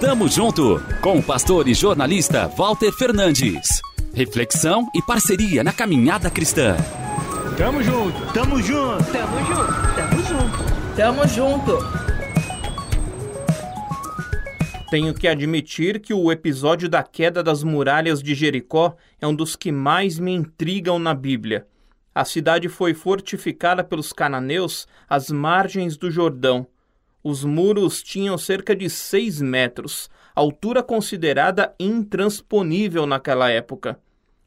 Tamo junto com o pastor e jornalista Walter Fernandes. Reflexão e parceria na caminhada cristã. Tamo junto, tamo junto, tamo junto, tamo junto, tamo junto. Tenho que admitir que o episódio da queda das muralhas de Jericó é um dos que mais me intrigam na Bíblia. A cidade foi fortificada pelos cananeus às margens do Jordão. Os muros tinham cerca de seis metros, altura considerada intransponível naquela época.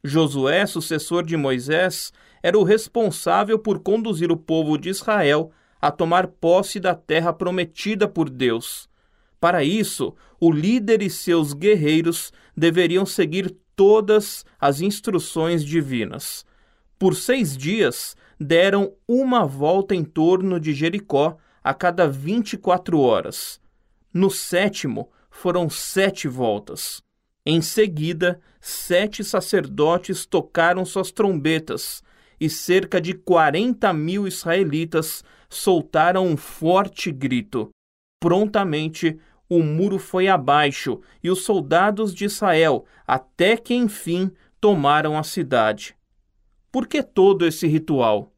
Josué, sucessor de Moisés, era o responsável por conduzir o povo de Israel a tomar posse da terra prometida por Deus. Para isso, o líder e seus guerreiros deveriam seguir todas as instruções divinas. Por seis dias, deram uma volta em torno de Jericó a cada 24 horas. No sétimo, foram sete voltas. Em seguida, sete sacerdotes tocaram suas trombetas e cerca de 40 mil israelitas soltaram um forte grito. Prontamente, o muro foi abaixo e os soldados de Israel, até que enfim, tomaram a cidade. Por que todo esse ritual?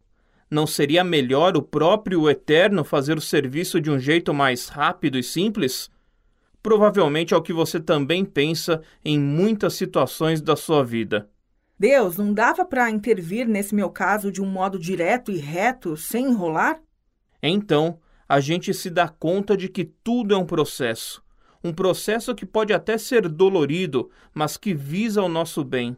Não seria melhor o próprio Eterno fazer o serviço de um jeito mais rápido e simples? Provavelmente é o que você também pensa em muitas situações da sua vida. Deus, não dava para intervir nesse meu caso de um modo direto e reto, sem enrolar? Então, a gente se dá conta de que tudo é um processo. Um processo que pode até ser dolorido, mas que visa o nosso bem.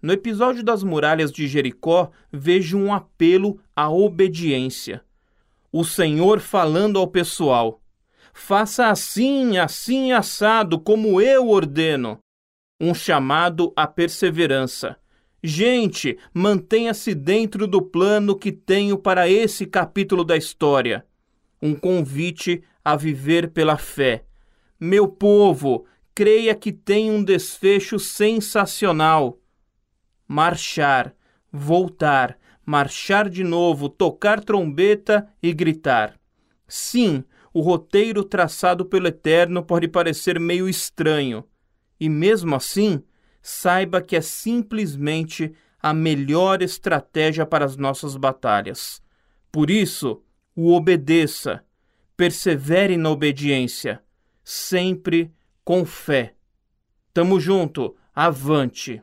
No episódio das muralhas de Jericó, vejo um apelo à obediência. O Senhor falando ao pessoal: faça assim, assim assado, como eu ordeno. Um chamado à perseverança. Gente, mantenha-se dentro do plano que tenho para esse capítulo da história. Um convite a viver pela fé. Meu povo, creia que tem um desfecho sensacional marchar, voltar, marchar de novo, tocar trombeta e gritar. Sim, o roteiro traçado pelo Eterno pode parecer meio estranho, e mesmo assim, saiba que é simplesmente a melhor estratégia para as nossas batalhas. Por isso, o obedeça, persevere na obediência, sempre com fé. Tamo junto, avante!